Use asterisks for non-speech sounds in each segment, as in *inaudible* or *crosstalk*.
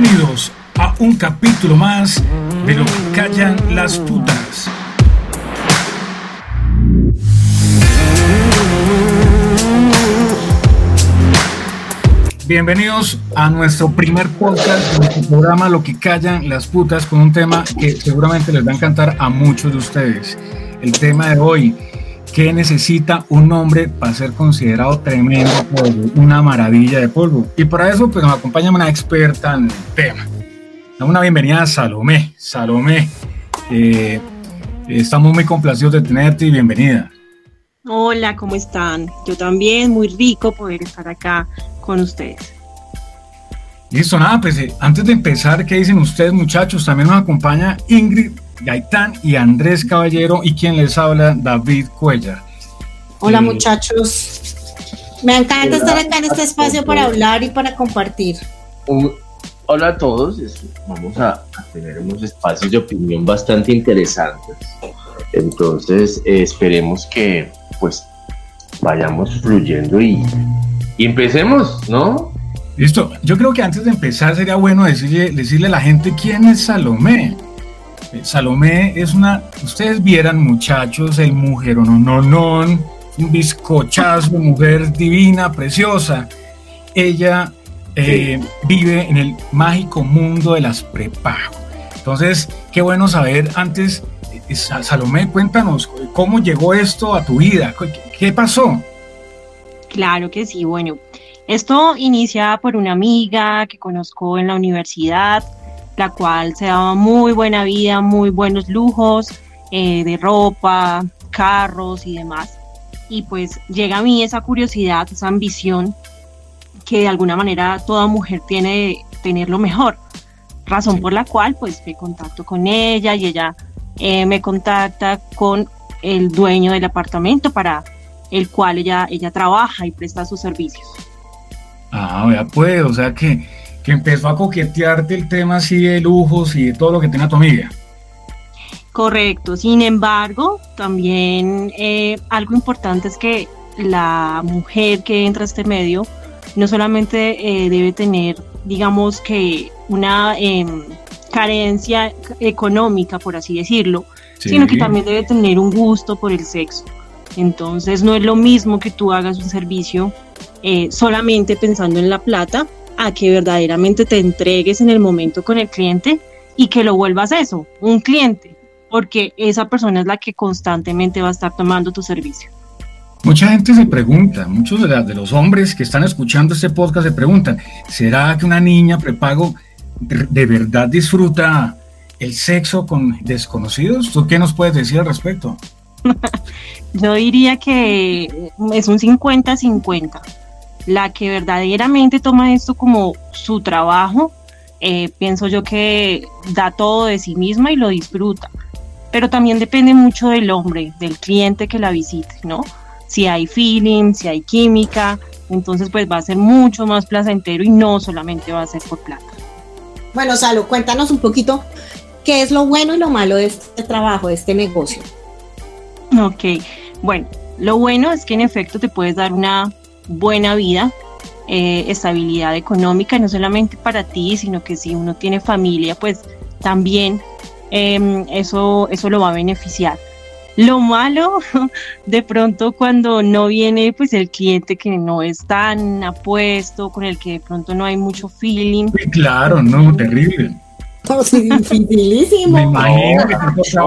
Bienvenidos a un capítulo más de lo que callan las putas. Bienvenidos a nuestro primer podcast, nuestro programa Lo que callan las putas, con un tema que seguramente les va a encantar a muchos de ustedes. El tema de hoy, ¿qué necesita un hombre para ser considerado tremendo polvo? Una maravilla de polvo. Y para eso, pues nos acompaña una experta en el tema. Damos una bienvenida a Salomé. Salomé, eh, estamos muy complacidos de tenerte y bienvenida. Hola, ¿cómo están? Yo también, muy rico poder estar acá con ustedes. Listo, nada, pues eh, antes de empezar, ¿qué dicen ustedes muchachos? También nos acompaña Ingrid Gaitán y Andrés Caballero y quien les habla, David Cuellar. Hola eh, muchachos, me encanta estar acá en este espacio para hablar y para compartir. hola a todos, vamos a, tener unos espacios de opinión bastante interesantes. Entonces, eh, esperemos que pues vayamos fluyendo y, y empecemos, ¿no? Listo, yo creo que antes de empezar sería bueno decirle, decirle a la gente quién es Salomé. Salomé es una, ustedes vieran muchachos, el mujer no, no, no, un bizcochazo, mujer divina, preciosa. Ella eh, vive en el mágico mundo de las prepago. Entonces, qué bueno saber antes, eh, Salomé, cuéntanos, ¿cómo llegó esto a tu vida? qué pasó? Claro que sí, bueno, esto inicia por una amiga que conozco en la universidad, la cual se daba muy buena vida, muy buenos lujos eh, de ropa, carros y demás. Y pues llega a mí esa curiosidad, esa ambición que de alguna manera toda mujer tiene de tener lo mejor. Razón por la cual pues me contacto con ella y ella eh, me contacta con el dueño del apartamento para el cual ella, ella trabaja y presta sus servicios. Ah, ya puede, o sea que, que empezó a coquetearte el tema así de lujos y de todo lo que tiene tu amiga. Correcto, sin embargo, también eh, algo importante es que la mujer que entra a este medio no solamente eh, debe tener, digamos que una em, carencia económica, por así decirlo, sino que también debe tener un gusto por el sexo. Entonces no es lo mismo que tú hagas un servicio eh, solamente pensando en la plata a que verdaderamente te entregues en el momento con el cliente y que lo vuelvas eso, un cliente, porque esa persona es la que constantemente va a estar tomando tu servicio. Mucha gente se pregunta, muchos de, de los hombres que están escuchando este podcast se preguntan, ¿será que una niña prepago de verdad disfruta el sexo con desconocidos? ¿Tú qué nos puedes decir al respecto? *laughs* Yo diría que es un 50-50. La que verdaderamente toma esto como su trabajo, eh, pienso yo que da todo de sí misma y lo disfruta. Pero también depende mucho del hombre, del cliente que la visite, ¿no? Si hay feeling, si hay química, entonces pues va a ser mucho más placentero y no solamente va a ser por plata. Bueno, Salo, cuéntanos un poquito qué es lo bueno y lo malo de este trabajo, de este negocio. Ok, bueno, lo bueno es que en efecto te puedes dar una buena vida, eh, estabilidad económica, no solamente para ti, sino que si uno tiene familia, pues también em, eso, eso lo va a beneficiar. Lo malo, *laughs* de pronto cuando no viene pues el cliente que no es tan apuesto, con el que de pronto no hay mucho feeling. claro, no, terrible. Dificilísimo. Me imagino que te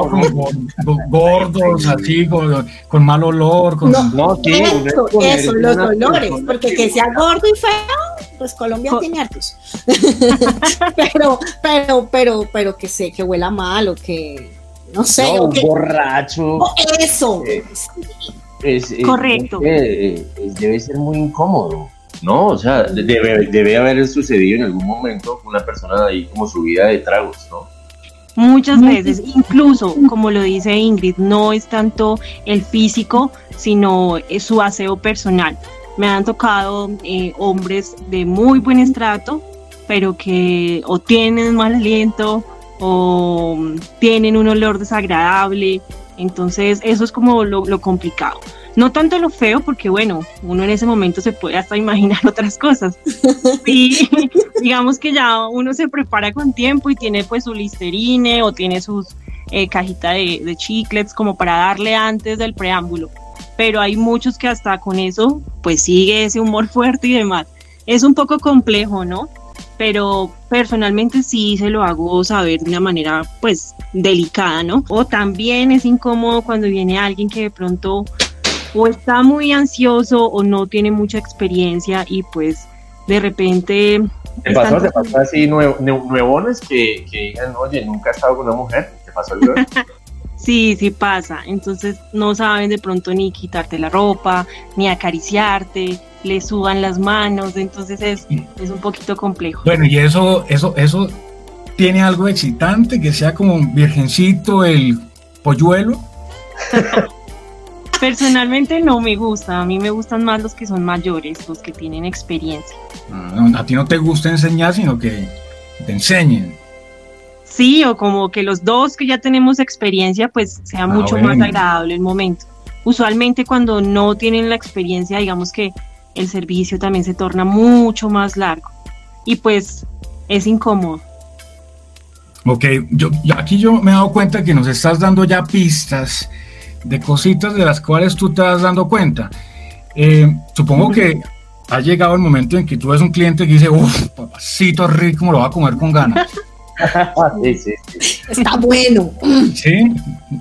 con, gordos, así, con, mal olor. Con... No, eso, eso los olores, porque que sea gordo y feo, pues Colombia tiene hartos. *laughs* pero, pero, pero, pero que sé, que huela mal o que, no sé. No, borracho. eso. es, Correcto. debe ser muy incómodo. ¿No? O sea, debe, debe haber sucedido en algún momento una persona ahí como subida de tragos, ¿no? Muchas veces, incluso como lo dice Ingrid, no es tanto el físico, sino su aseo personal. Me han tocado eh, hombres de muy buen estrato, pero que o tienen mal aliento o tienen un olor desagradable. Entonces eso es como lo, lo complicado. No tanto lo feo, porque bueno, uno en ese momento se puede hasta imaginar *laughs* otras cosas. Y digamos que ya uno se prepara con tiempo y tiene pues su listerine o tiene sus eh, cajita de, de chiclets como para darle antes del preámbulo. Pero hay muchos que hasta con eso pues sigue ese humor *laughs* fuerte y demás. Es un poco complejo, ¿no? pero personalmente sí se lo hago saber de una manera pues delicada, ¿no? O también es incómodo cuando viene alguien que de pronto o está muy ansioso o no tiene mucha experiencia y pues de repente... ¿Te pasó, ¿te pasó así nuevones que, que digan, oye, nunca he estado con una mujer? ¿Te pasó algo? *laughs* Sí, sí pasa. Entonces no saben de pronto ni quitarte la ropa, ni acariciarte, le suban las manos, entonces es, es un poquito complejo. Bueno, y eso, eso, eso tiene algo excitante, que sea como un virgencito, el polluelo. *laughs* Personalmente no me gusta, a mí me gustan más los que son mayores, los que tienen experiencia. Mm, a ti no te gusta enseñar, sino que te enseñen. Sí, o como que los dos que ya tenemos experiencia, pues sea ah, mucho más agradable el momento. Usualmente cuando no tienen la experiencia, digamos que el servicio también se torna mucho más largo y pues es incómodo. Ok, yo, aquí yo me he dado cuenta que nos estás dando ya pistas de cositas de las cuales tú te vas dando cuenta. Eh, supongo que ha llegado el momento en que tú ves un cliente que dice, uff, papacito rico, me lo va a comer con ganas. *laughs* sí, sí, Está bueno. Sí,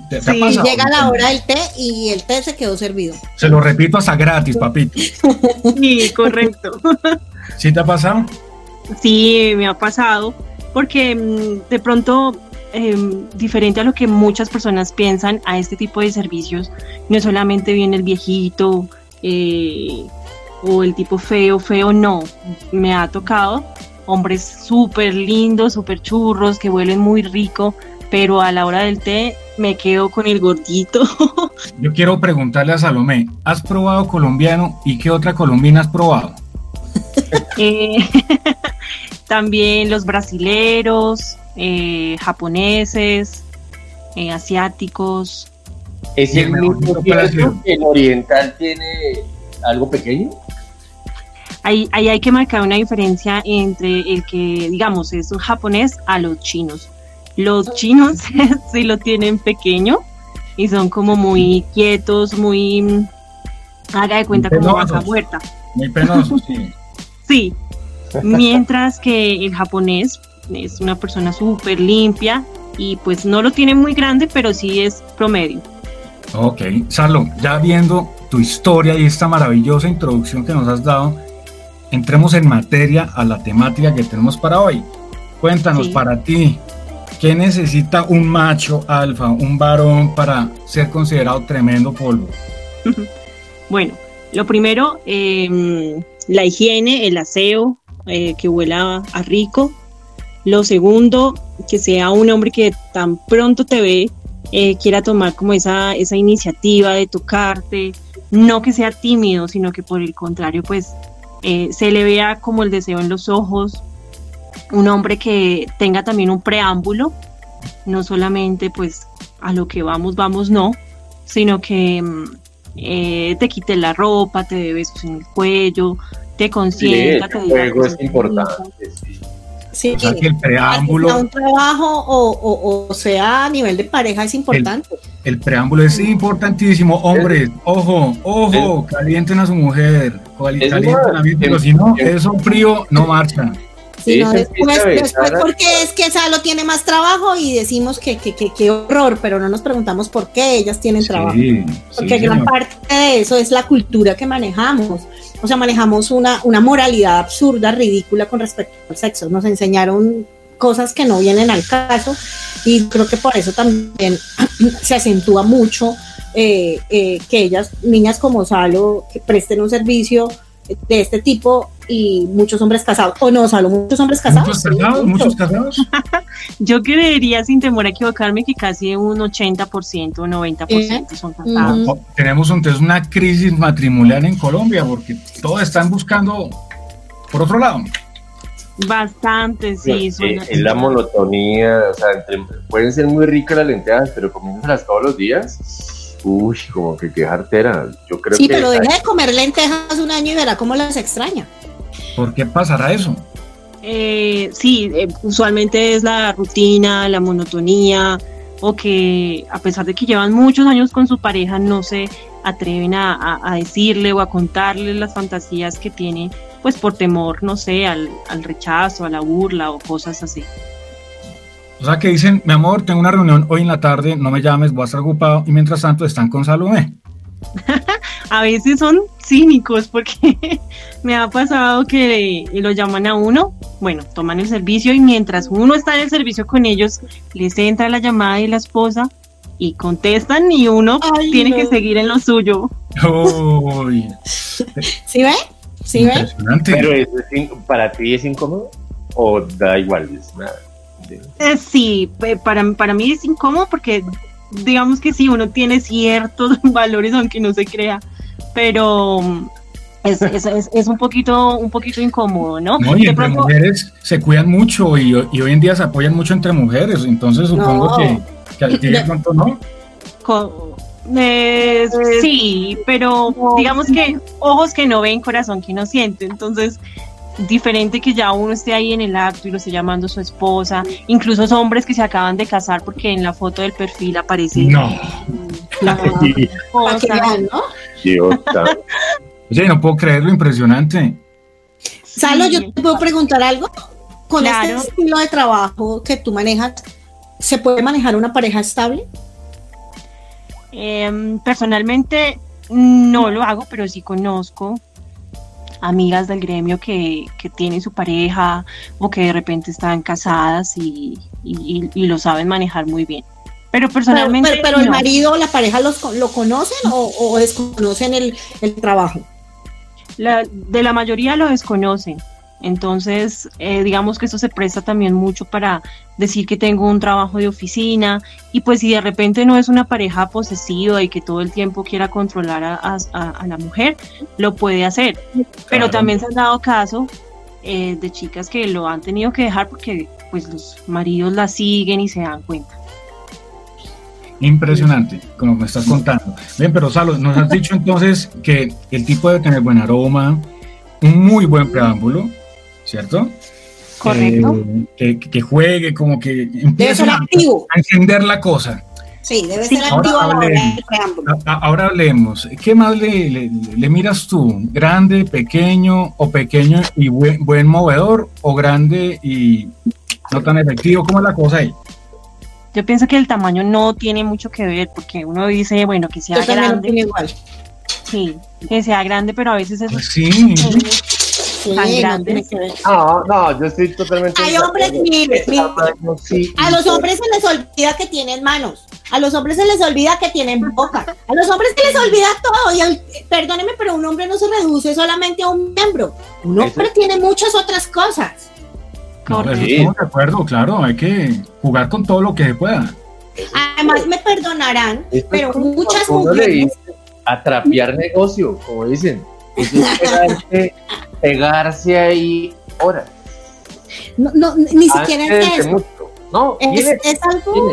llega la hora del té y el té se quedó servido. Se lo repito hasta gratis, papito. Sí, correcto. ¿Sí te ha pasado? Sí, me ha pasado, porque mm, de pronto, em, diferente a lo que muchas personas piensan, a este tipo de servicios, no solamente viene el viejito eh, o el tipo feo, feo, no. Me ha tocado hombres súper lindos, súper churros, que huelen muy rico, pero a la hora del té me quedo con el gordito. *laughs* Yo quiero preguntarle a Salomé, ¿has probado colombiano y qué otra colombina has probado? Eh, *laughs* también los brasileros, eh, japoneses, eh, asiáticos. ¿Es el, mismo que el oriental tiene algo pequeño? ahí, hay que marcar una diferencia entre el que, digamos, es un japonés a los chinos. Los chinos *laughs* sí lo tienen pequeño y son como muy quietos, muy... Haga de cuenta como vaca muerta. Muy penosos, sí. *laughs* sí, mientras que el japonés es una persona súper limpia y pues no lo tiene muy grande, pero sí es promedio. Ok, Salo, ya viendo tu historia y esta maravillosa introducción que nos has dado, entremos en materia a la temática que tenemos para hoy. Cuéntanos para ti, ¿qué necesita un macho alfa, un varón para ser considerado tremendo polvo? Bueno, lo primero, em, la higiene, el aseo, eh, que huela a rico. Lo segundo, que sea un hombre que tan pronto te ve, eh, quiera tomar como esa, esa iniciativa de tocarte, no que sea tímido, sino que por el contrario, pues eh, se le vea como el deseo en los ojos, un hombre que tenga también un preámbulo, no solamente pues a lo que vamos, vamos, no, sino que mm, eh, te quite la ropa, te dé besos en el cuello, te consienta, te diga es importante, sí. Que el preámbulo. Sea un trabajo o, sea a nivel de pareja es importante. El, preámbulo es importantísimo. Hombres, ojo, ojo, calienten a su mujer pero si no, es un frío, no marcha. Sí, después, después porque es que Salo tiene más trabajo y decimos que qué horror, pero no nos preguntamos por qué ellas tienen trabajo. Porque gran parte de eso es la cultura que manejamos. O sea, manejamos una, una moralidad absurda, ridícula con respecto al sexo. Nos enseñaron cosas que no vienen al caso y creo que por eso también *clears throat* se acentúa mucho eh, eh, que ellas, niñas como Salo, que presten un servicio de este tipo y muchos hombres casados. O no, Salo, muchos hombres casados. Muchos casados, *laughs* Yo creería, sin temor a equivocarme, que casi un 80% o 90% son casados. Tenemos entonces una crisis matrimonial en Colombia porque todos están buscando por otro lado. Bastante, sí. es la monotonía, o sea, pueden ser muy ricas las lentejas, pero comiéndolas todos los días Uy, como que qué jartera. Yo creo sí, que pero deja de comer lentejas un año y verá cómo las extraña. ¿Por qué pasará eso? Eh, sí, eh, usualmente es la rutina, la monotonía, o que a pesar de que llevan muchos años con su pareja, no se atreven a, a decirle o a contarle las fantasías que tienen, pues por temor, no sé, al, al rechazo, a la burla o cosas así. O sea que dicen, mi amor, tengo una reunión hoy en la tarde, no me llames, voy a estar ocupado, y mientras tanto están con Salomé. *laughs* a veces son cínicos porque *laughs* me ha pasado que lo llaman a uno, bueno, toman el servicio y mientras uno está en el servicio con ellos, les entra la llamada y la esposa y contestan y uno tiene que seguir en lo suyo. Uy. *laughs* ¿Sí ve? ¿Sí ve? Pero eso es, para ti es incómodo o da igual, es nada. Eh, sí, para, para mí es incómodo porque digamos que sí, uno tiene ciertos *laughs* valores aunque no se crea, pero mm, es, es, es, un poquito un poquito incómodo, ¿no? No, y entre mujeres se cuidan mucho y, y, hoy en día se apoyan mucho entre mujeres, entonces supongo que, que a ti de pronto no. eh, sí, pero digamos que ojos que no ven, corazón que no siente, entonces diferente que ya uno esté ahí en el acto y lo esté llamando su esposa, incluso hombres que se acaban de casar porque en la foto del perfil aparece no. la *laughs* esposa. ¿no? Oye, *laughs* no puedo creerlo, impresionante. Salo, yo te puedo preguntar algo. Con este estilo de trabajo que tú manejas, ¿se puede manejar una pareja estable? Eh, personalmente no lo hago, pero sí conozco amigas del gremio que, que tienen su pareja o que de repente están casadas y, y, lo saben manejar muy bien. Pero personalmente... Pero, el marido o la pareja los, lo conocen o, o desconocen el, el trabajo. La, de la mayoría lo desconocen. Entonces, eh, digamos que eso se presta también mucho para decir que tengo un trabajo de oficina y pues si de repente no es una pareja posesiva y que todo el tiempo quiera controlar a, la mujer, lo puede hacer. Pero también se han dado casos eh, de chicas que lo han tenido que dejar porque pues los maridos la siguen y se dan cuenta. Impresionante, como me estás contando. Bien, pero Salo, nos has dicho entonces que el tipo debe tener buen aroma, un muy buen preámbulo, ¿cierto? Correcto. Eh, que, juegue, como que empiece a, encender la cosa. Sí, debe ser activo ahora hablemos, ahora hablemos. ¿Qué más le, le, miras tú? ¿Grande, pequeño o pequeño y buen, buen movedor o grande y no tan efectivo? ¿Cómo es la cosa ahí? Yo pienso que el tamaño no tiene mucho que ver porque uno dice, bueno, que sea grande. igual. Sí, que sea grande, pero a veces es... Pues sí no, no, yo estoy totalmente. Hay hombres, mire, a los hombres se les olvida que tienen manos, a los hombres se les olvida que tienen boca, a los hombres se les olvida todo. Y perdóneme, pero un hombre no se reduce solamente a un miembro, un hombre tiene muchas otras cosas. No, de acuerdo, claro, hay que jugar con todo lo que se pueda. Además, me perdonarán, pero muchas mujeres. Atrapiar negocio, como dicen. Pegarse ahí horas. No, no ni siquiera es eso. No, es, es, algo,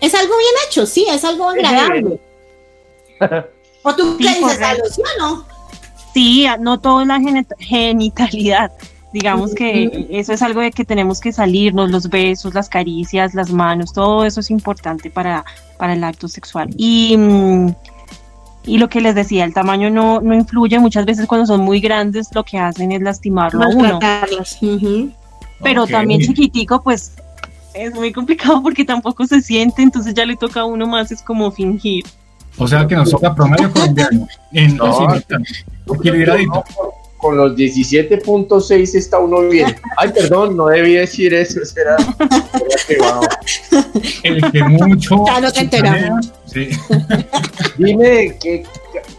es algo bien hecho, sí, es algo agradable. ¿O tú qué dices, ¿sí o no? Sí, no todo es la genitalidad. Digamos que eso es algo de que tenemos que salirnos, los besos, las caricias, las manos, todo eso es importante para, para el acto sexual. Y mm, y lo que les decía, el tamaño no, no influye. Muchas veces cuando son muy grandes lo que hacen es lastimarlo a uno. Pero también chiquitico, pues es muy complicado porque tampoco se siente, entonces ya le toca a uno más, es como fingir. O sea que nos toca promedio colombiano. En no, con los 17.6 está uno bien. Ay, perdón, no debí decir eso. Será, El que mucho. Ya no te enteramos. Sí. Dime que.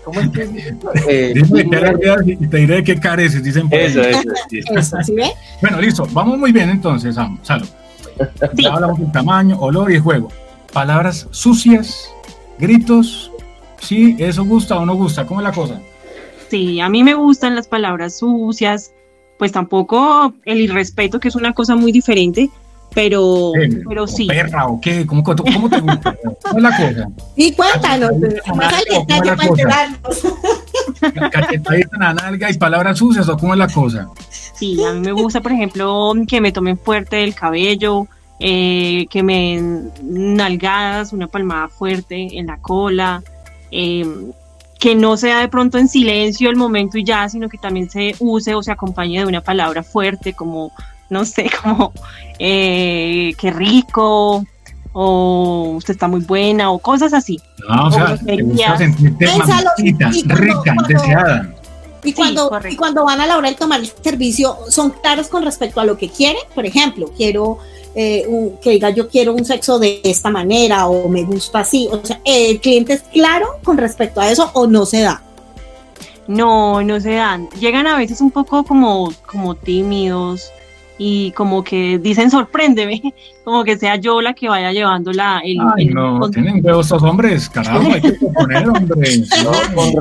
¿Cómo es que eh, Dime qué y te diré qué careces, dicen eso, eso, eso, ¿sí ve? Bueno, listo. Vamos muy bien entonces, Salo. Sí. Ya hablamos del tamaño, olor y juego. Palabras sucias, gritos. Sí, eso gusta o no gusta. ¿Cómo es la cosa? Sí, a mí me gustan las palabras sucias, pues tampoco el irrespeto, que es una cosa muy diferente, pero, pero sí. ¿Perra o qué? ¿Cómo, cómo te gusta? *laughs* ¿Cómo es la cosa? Y cuéntanos, más al detalle para enterarnos. ¿Cachetadita en la nalga y palabras sucias o cómo es la cosa? Sí, a mí me gusta, por ejemplo, que me tomen fuerte el cabello, eh, que me den nalgadas, una palmada fuerte en la cola, eh, que no sea de pronto en silencio el momento y ya, sino que también se use o se acompañe de una palabra fuerte como no sé, *laughs* como eh, qué rico, o usted está muy buena, o cosas así. No, o, sea, te gusta sentirte rica, deseada. Y cuando, y cuando van a la hora de tomar el servicio, son claros con respecto a lo que quieren. Por ejemplo, quiero eh, que diga yo quiero un sexo de esta manera o me gusta así. O sea, ¿el cliente es claro con respecto a eso o no se da? No, no se dan. Llegan a veces un poco como, como tímidos, y como que dicen sorpréndeme, como que sea yo la que vaya llevando la el, Ay, no, tienen huevos estos hombres, carajo, hay que poner hombres. No, con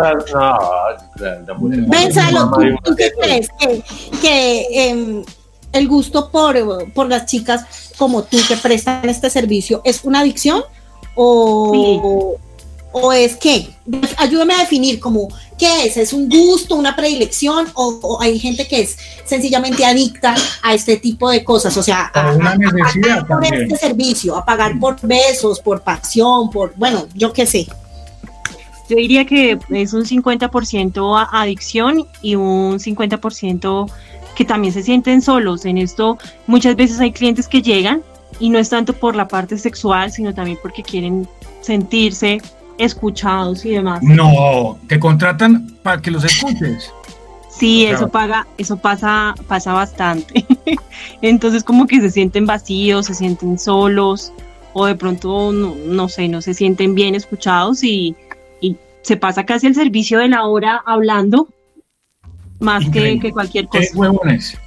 no, Pensalo, ¿tú, qué crees? Que, que eh, el gusto por, por las chicas como tú que prestan este servicio es una adicción o, o es que, ayúdame a definir como qué es, es un gusto, una predilección o, hay gente que es sencillamente adicta a este tipo de cosas, o sea, a, pagar por este servicio, a pagar por besos, por pasión, por, bueno, yo qué sé. Yo diría que es un 50% adicción y un 50% que también se sienten solos. En esto muchas veces hay clientes que llegan y no es tanto por la parte sexual, sino también porque quieren sentirse escuchados y demás. No, te contratan para que los escuches. Sí, eso paga, eso pasa, pasa bastante. *laughs* Entonces como que se sienten vacíos, se sienten solos, o de pronto no, sé, no se sienten bien escuchados y, se pasa casi el servicio de la hora hablando más que, que, cualquier cosa. ¿Qué huevones?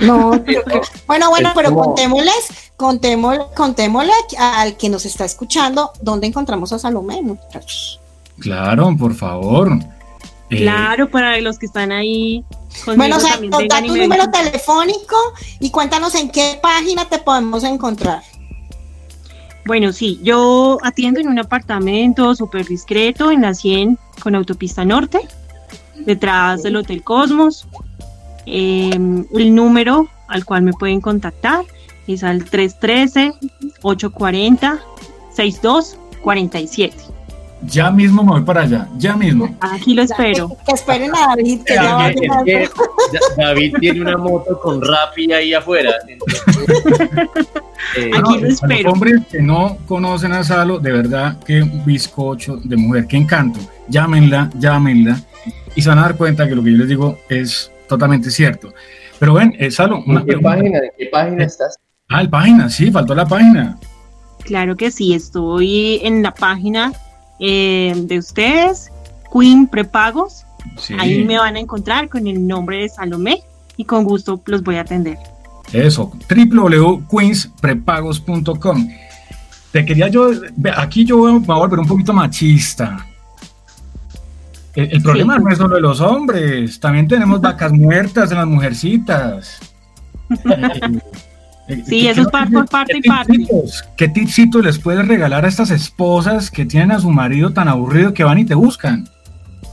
No, *laughs* bueno, bueno, pero contémosles, contémosle, contémosle al que nos está escuchando dónde encontramos a Salomé, muchachos. Claro, por favor. Eh, claro, para los que están ahí. Bueno, o sea, nos da tu número telefónico y cuéntanos en qué página te podemos encontrar. Bueno, sí, yo atiendo en un apartamento súper discreto en la 100 con autopista norte, detrás del Hotel Cosmos. Em, el número al cual me pueden contactar es al 313-840-6247. Ya mismo me voy para allá, ya mismo. Aquí lo espero. Que, esperen a David, que ya va David tiene una moto con Rappi ahí afuera. *laughs* Eh, Aquí lo espero. Los hombres que no conocen a Salo, de verdad, qué bizcocho de mujer, qué encanto. Llámenla, llámenla. Y se van a dar cuenta que lo que yo les digo es totalmente cierto. Pero ven, eh, Salo, ¿En qué página, ¿En qué página estás? Ah, la página, sí, faltó la página. Claro que sí, estoy en la página eh, de ustedes, Queen Prepagos. Ahí me van a encontrar con el nombre de Salomé y con gusto los voy a atender. Eso, www.queensprepagos.com. Te quería yo, aquí yo voy a volver un poquito machista. El, problema no es solo de los hombres, también tenemos vacas muertas en las mujercitas. *laughs* Eh, eh, sí, eso es por parte y parte. ¿Qué tipsitos les puedes regalar a estas esposas que tienen a su marido tan aburrido que van y te buscan?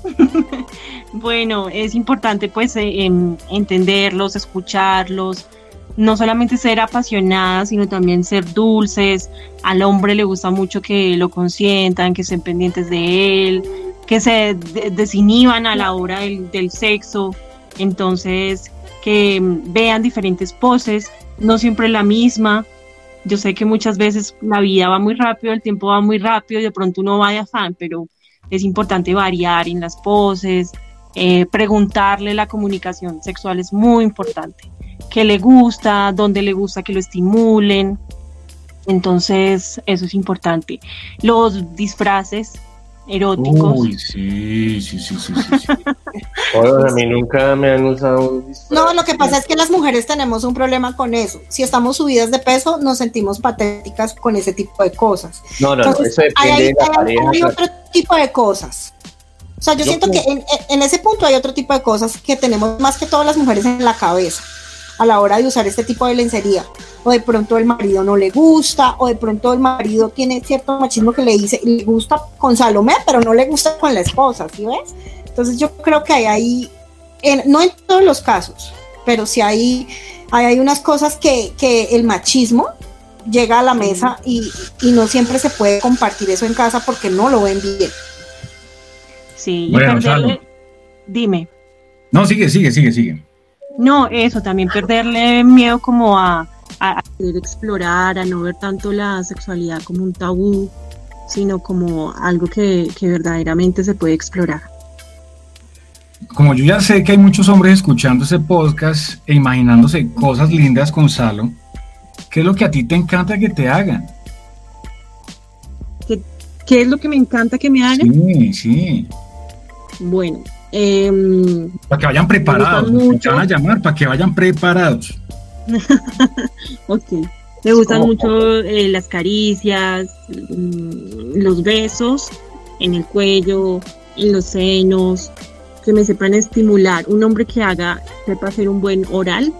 *laughs* bueno, es importante pues eh, em, entenderlos, escucharlos, no solamente ser apasionadas, sino también ser dulces. Al hombre le gusta mucho que lo consientan, que estén pendientes de él, que se desinhiban a la hora del, sexo, entonces que vean diferentes poses, no siempre la misma. Yo sé que muchas veces la vida va muy rápido, el tiempo va muy rápido y de pronto uno va de afán, pero es importante variar en las poses, eh, preguntarle la comunicación sexual es muy importante. ¿Qué le gusta? ¿Dónde le gusta que lo estimulen? Entonces, eso es importante. Los disfraces eróticos. Uy, sí, sí, sí, sí, sí. *laughs* a mí nunca me han usado un No, lo que pasa es que las mujeres tenemos un problema con eso. Si estamos subidas de peso, nos sentimos patéticas con ese tipo de cosas. No, no, no eso depende hay, de la pareja. Hay otro tipo de cosas. O sea, yo, siento que en, en, ese punto hay otro tipo de cosas que tenemos más que todas las mujeres en la cabeza a la hora de usar este tipo de lencería. o de pronto el marido no le gusta, o de pronto el marido tiene cierto machismo que le dice, le gusta con Salomé, pero no le gusta con la esposa, ¿sí ves? Entonces yo creo que hay ahí, no en todos los casos, pero sí hay, hay, unas cosas que, el machismo llega a la mesa y, y, no siempre se puede compartir eso en casa porque no lo ven bien. Sí, dime. No, sigue, sigue, sigue, sigue. No, eso, también perderle miedo como a, a, explorar, a no ver tanto la sexualidad como un tabú, sino como algo que, verdaderamente se puede explorar. Como yo ya sé que hay muchos hombres escuchando ese podcast e imaginándose cosas lindas con Salo, ¿qué es lo que a ti te encanta que te hagan? ¿Qué, es lo que me encanta que me hagan? Sí, sí. Bueno, em, para que vayan preparados, te van a llamar para que vayan preparados. *laughs* ok. Me gustan mucho eh, las caricias, mm, los besos en el cuello, en los senos, que me sepan estimular. Un hombre que haga, sepa hacer un buen oral,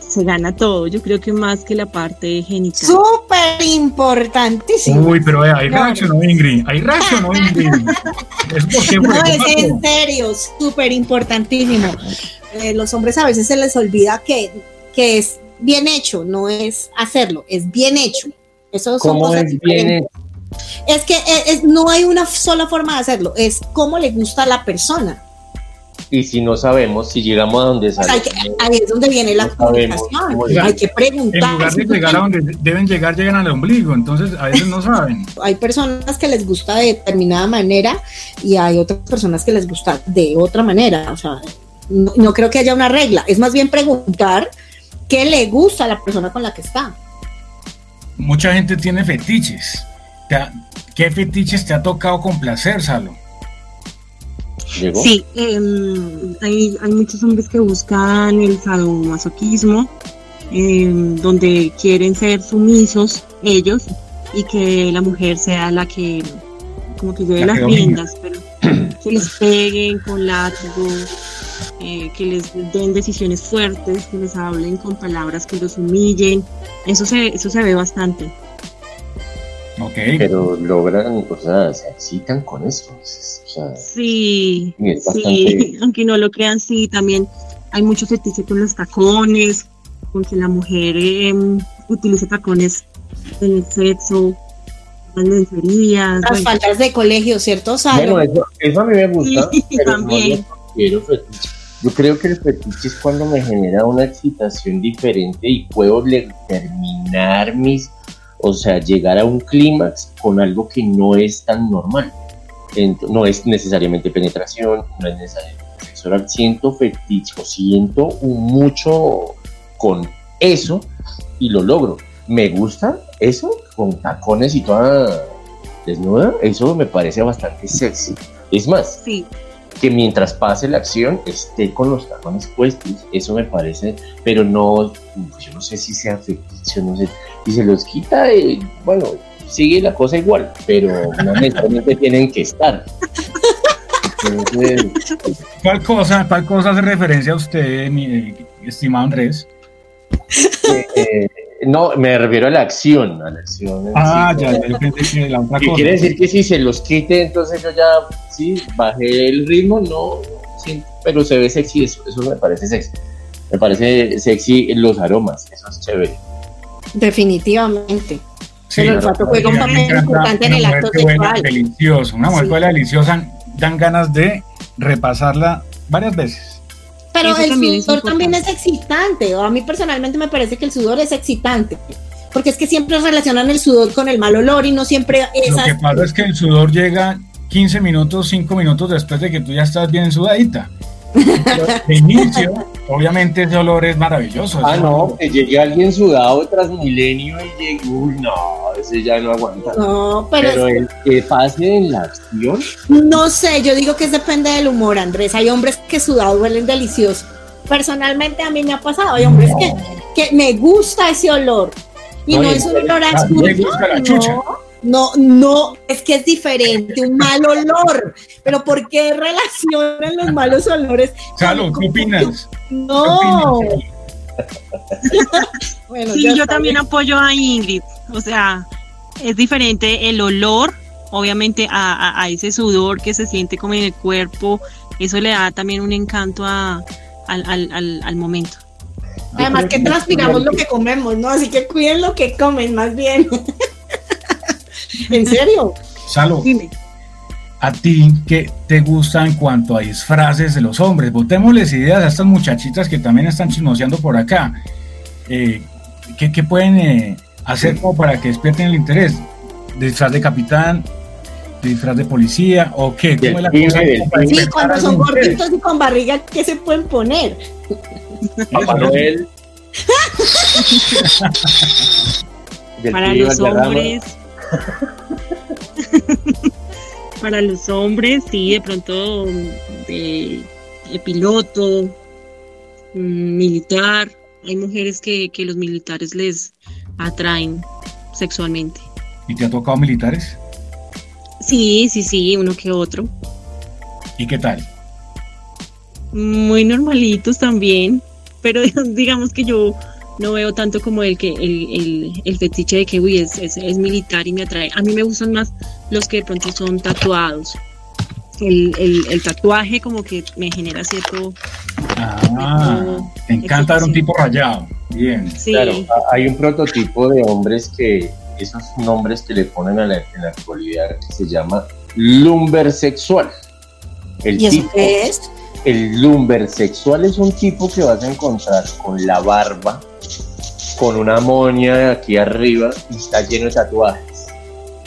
se gana todo. Yo creo que más que la parte genital. Súper importantísimo. Uy, pero eh, hay reacción, Ingrid. Hay reacción, Ingrid. Es no, es en serio, súper importantísimo. Eh, los hombres a veces se les olvida que, que es bien hecho, no es hacerlo, es bien hecho. Eso ¿Cómo es bien hecho? Es que eh, no hay una sola forma de hacerlo, es cómo le gusta a la persona. Y si no sabemos, si llegamos a donde pues ahí es donde viene la comunicación. hay que preguntar. En lugar de llegar a donde deben llegar, llegan al ombligo. Entonces, a veces no saben. *laughs* hay personas que les gusta de determinada manera y hay otras personas que les gusta de otra manera. O sea, no, creo que haya una regla. Es más bien preguntar qué le gusta a la persona con la que está. Mucha gente tiene fetiches. ¿Qué fetiches te ha tocado complacer, Salo? Sí, em, hay, muchos hombres que buscan el sadomasoquismo, em, donde quieren ser sumisos ellos y que la mujer sea la que como que lleve las riendas, pero *clears throat* que les peguen con látigo, eh, que les den decisiones fuertes, que les hablen con palabras que los humillen. Eso se, eso se ve bastante. Pero logran, o sea, se excitan con eso. sí, sí, *laughs* aunque no lo crean, sí, también hay mucho fetiche con los tacones, con que la mujer em, utilice tacones en el sexo, en lencerías. Las faltas de colegio, ¿cierto, Bueno, eso, a mí me gusta. *laughs* también. yo creo que el fetiche es cuando me genera una excitación diferente y puedo terminar mis o sea, llegar a un clímax con algo que no es tan normal. no es necesariamente penetración, no es necesariamente sexo. Siento fetiche siento mucho con eso y lo logro. Me gusta eso con tacones y toda desnuda. Eso me parece bastante sexy. Es más, sí que mientras pase la acción esté con los tacones puestos, eso me parece, pero no, yo no sé si sea ficticio, no sé, si se los quita, eh, bueno, sigue la cosa igual, pero no necesariamente *laughs* tienen que estar. ¿Cuál cosa, cuál cosa hace referencia a usted, mi estimado Andrés? Eh, eh, no, me refiero a la acción, a la acción. Ah, ya, ya, yo pensé que la otra cosa. Quiere decir que si se los quite, entonces yo ya, sí, bajé el ritmo, no, sí, pero se ve sexy, eso, eso me parece sexy. Me parece sexy los aromas, eso es chévere. Definitivamente. Sí, el olfato juega un papel importante en el acto sexual. Delicioso, una mujer sí. deliciosa, dan ganas de repasarla varias veces. Pero el sudor también es excitante, o a mí personalmente me parece que el sudor es excitante, porque es que siempre relacionan el sudor con el mal olor y no siempre es Lo que pasa es que el sudor llega 15 minutos, 5 minutos después de que tú ya estás bien sudadita. De inicio, obviamente ese olor es maravilloso. Ah, no, que llegue alguien sudado tras milenio y llegue, uy, no, ese ya no aguanta. No, pero, el que pase en la acción. No sé, yo digo que depende del humor, Andrés. Hay hombres que sudado huelen delicioso. Personalmente a mí me ha pasado, hay hombres que, que me gusta ese olor. Y no, es un olor a no, no, no, es que es diferente, un mal olor. Pero ¿por qué relacionan los malos olores? Chalo, ¿qué opinas? No. *laughs* sí, yo también apoyo a Ingrid. O sea, es diferente el olor, obviamente, a, ese sudor que se siente como en el cuerpo. Eso le da también un encanto a, al, momento. Además que transpiramos lo que comemos, ¿no? Así que cuiden lo que comen, más bien. *laughs* ¿En serio? Salo. Dime. ¿A ti qué te gusta en cuanto a disfraces de los hombres? Botémosles ideas a estas muchachitas que también están chismoseando por acá. Eh, ¿qué, pueden eh, hacer como para que despierten el interés? ¿Disfraz de capitán? disfraz de policía? ¿O qué? ¿Cómo es la cosa sí, cuando son gorditos y con barriga, ¿qué se pueden poner? Papá Noel. *laughs* para los hombres. *laughs* para los hombres, sí, de pronto de, piloto, mm, militar. Hay mujeres que, que los militares les atraen sexualmente. ¿Y te ha tocado militares? Sí, sí, sí, uno que otro. ¿Y qué tal? Muy normalitos también, pero *laughs* digamos que yo no veo tanto como el que el, el, fetiche de que uy, es, es, militar y me atrae. A mí me gustan más los que de pronto son tatuados. El, el tatuaje como que me genera cierto... Ah, te encanta ver un tipo rayado. Bien. Claro, hay un prototipo de hombres que esos nombres que le ponen a la, en la actualidad que se llama lumbersexual. El ¿Y eso qué es? El lumbersexual es un tipo que vas a encontrar con la barba, con una moña aquí arriba y está lleno de tatuajes.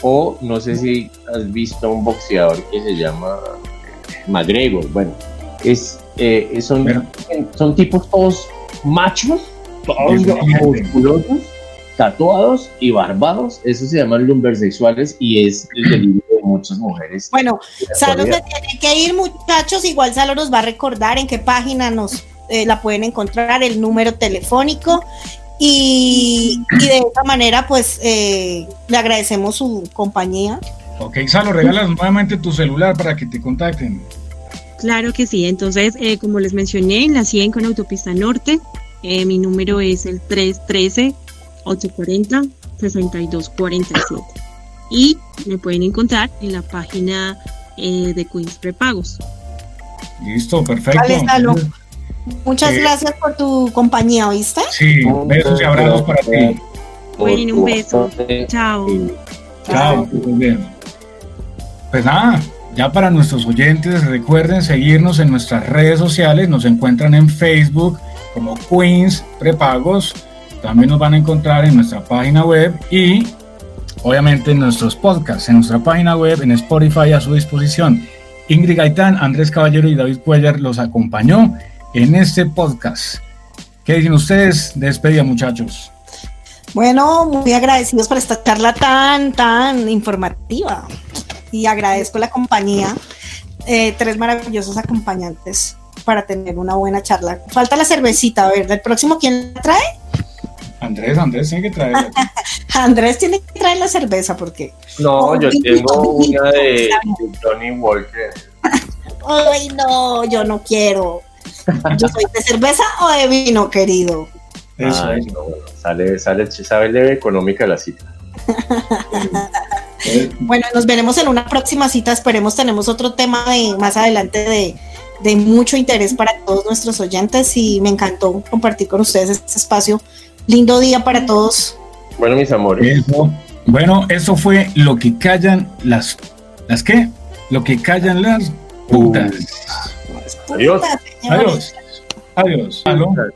O no sé si has visto un boxeador que se llama McGregor. Bueno, es, eh, son, son tipos todos machos, todos musculosos tatuados y barbados, eso se llaman lumbersexuales y es el delirio de muchas mujeres. Bueno, Salo se tiene que ir, muchachos. Igual Salo nos va a recordar en qué página nos eh, la pueden encontrar, el número telefónico. Y, de esta manera, pues eh, le agradecemos su compañía. Ok, Salo, regalas nuevamente tu celular para que te contacten. Claro que sí, entonces, eh, como les mencioné, en la 100 con Autopista Norte, mi número es el 313 840-6247. Y me pueden encontrar en la página eh, de Queens Prepagos. Listo, perfecto. Muchas eh, gracias por tu compañía, ¿oíste? Sí, besos y abrazos para ti. Bueno, un beso. Chao. Chao, muy bien. Pues nada, ya para nuestros oyentes, recuerden seguirnos en nuestras redes sociales. Nos encuentran en Facebook como Queens Prepagos también nos van a encontrar en nuestra página web y obviamente en nuestros podcasts, en nuestra página web, en Spotify a su disposición. Ingrid Gaitán, Andrés Caballero y David Cuellar los acompañó en este podcast. ¿Qué dicen ustedes? Despedida, muchachos. Bueno, muy agradecidos por esta charla tan, tan informativa. Y agradezco la compañía. Eh, tres maravillosos acompañantes para tener una buena charla. Falta la cervecita, a ver, ¿el próximo quién la trae? Andrés, Andrés tiene que traer. *laughs* Andrés tiene que traer la cerveza porque. No, yo tengo una de, Johnny Walker. Ay, no, yo no quiero. Yo soy de cerveza o de vino, querido. Ay, no, sale, sale, sale económica la cita. bueno, nos veremos en una próxima cita. Esperemos tenemos otro tema de más adelante de, de mucho interés para todos nuestros oyentes y me encantó compartir con ustedes este espacio Lindo día para todos. Bueno, mis amores. bueno, eso fue lo que callan las. ¿Las qué? Lo que callan las putas. Adiós. Adiós. Adiós. Adiós.